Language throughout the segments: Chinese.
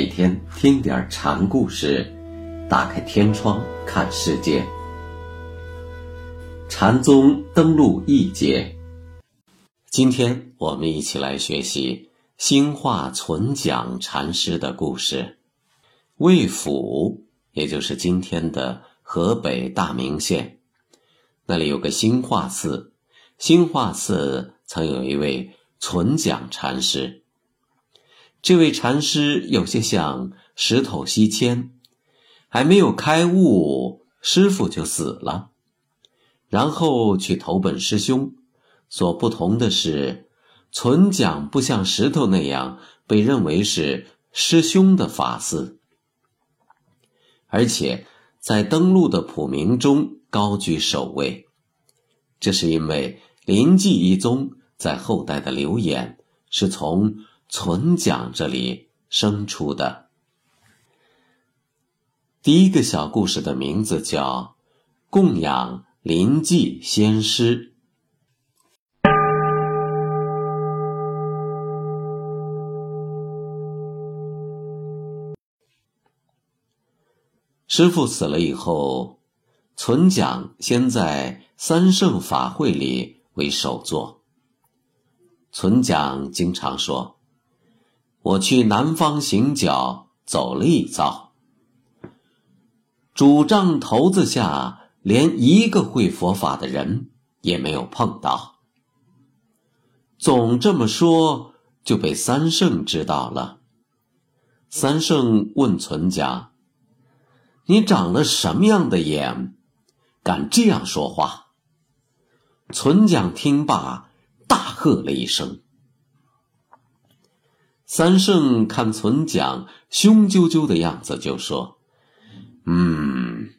每天听点禅故事，打开天窗看世界。禅宗登陆一节，今天我们一起来学习兴化存讲禅师的故事。魏府，也就是今天的河北大名县，那里有个兴化寺。兴化寺曾有一位存讲禅师。这位禅师有些像石头西迁，还没有开悟，师傅就死了，然后去投奔师兄。所不同的是，存讲不像石头那样被认为是师兄的法嗣，而且在登录的普明中高居首位。这是因为临济一宗在后代的流言是从。存讲这里生出的第一个小故事的名字叫“供养临济先师”。师傅死了以后，存讲先在三圣法会里为首座。存讲经常说。我去南方行脚，走了一遭。主杖头子下，连一个会佛法的人也没有碰到。总这么说，就被三圣知道了。三圣问存讲：“你长了什么样的眼，敢这样说话？”存讲听罢，大喝了一声。三圣看存讲凶赳赳的样子，就说：“嗯，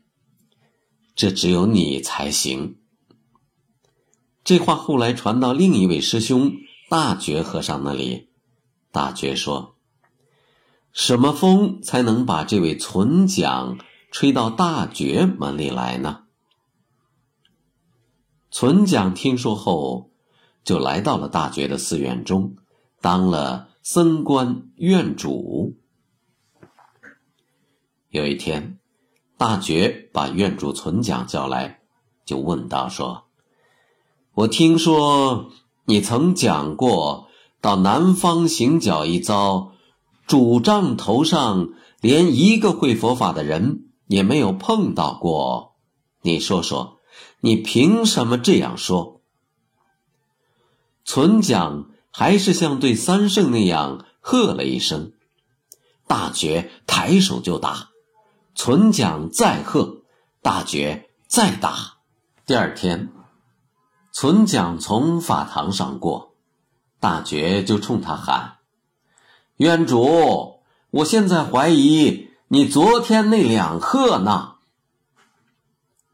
这只有你才行。”这话后来传到另一位师兄大觉和尚那里，大觉说：“什么风才能把这位存讲吹到大觉门里来呢？”存讲听说后，就来到了大觉的寺院中，当了。僧官院主。有一天，大觉把院主存讲叫来，就问道：“说，我听说你曾讲过，到南方行脚一遭，主杖头上连一个会佛法的人也没有碰到过。你说说，你凭什么这样说？”存讲。还是像对三圣那样喝了一声，大觉抬手就打，存讲再喝，大觉再打。第二天，存讲从法堂上过，大觉就冲他喊：“院主，我现在怀疑你昨天那两喝呢。”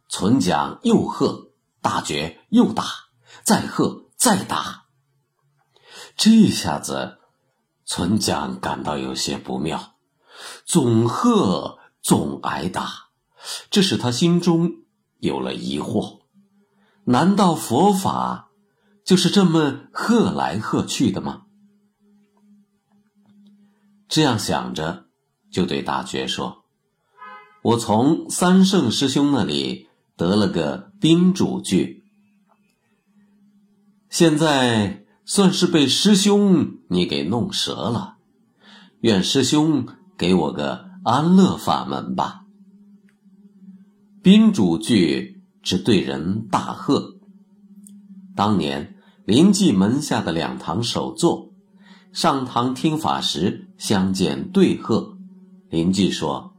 存讲又喝，大觉又打，再喝再打。这下子，存讲感到有些不妙，总喝总挨打，这使他心中有了疑惑：难道佛法就是这么喝来喝去的吗？这样想着，就对大觉说：“我从三圣师兄那里得了个宾主句，现在。”算是被师兄你给弄折了，愿师兄给我个安乐法门吧。宾主句只对人大贺。当年临济门下的两堂首座上堂听法时相见对贺，邻居说：“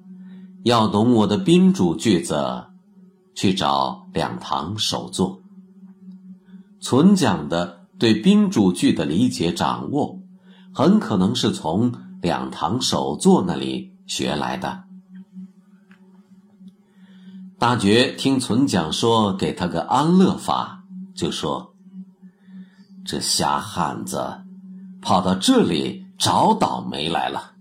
要懂我的宾主句子，去找两堂首座。”存讲的。对宾主句的理解掌握，很可能是从两堂首座那里学来的。大觉听存讲说给他个安乐法，就说：“这瞎汉子跑到这里找倒霉来了。”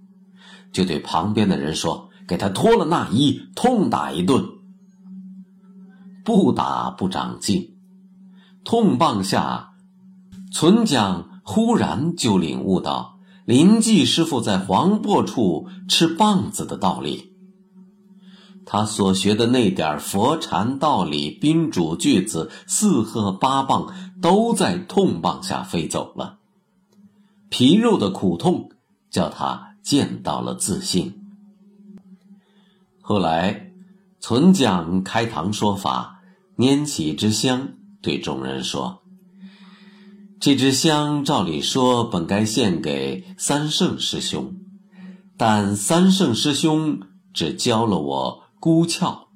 就对旁边的人说：“给他脱了那衣，痛打一顿。”不打不长进，痛棒下。存讲忽然就领悟到，临济师傅在黄檗处吃棒子的道理。他所学的那点佛禅道理、宾主句子、四喝八棒，都在痛棒下飞走了。皮肉的苦痛，叫他见到了自信。后来，存讲开堂说法，拈起一支香，对众人说：“这支香照理说本该献给三圣师兄，但三圣师兄只教了我孤窍；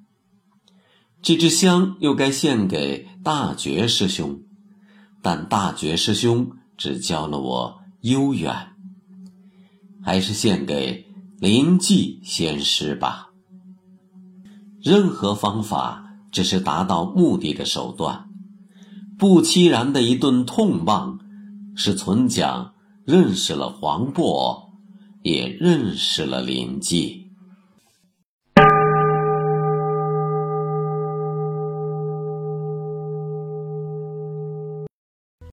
这支香又该献给大觉师兄，但大觉师兄只教了我悠远，还是献给临济仙师吧。”任何方法只是达到目的的手段。不期然的一顿痛骂，使存讲认识了黄渤，也认识了林记。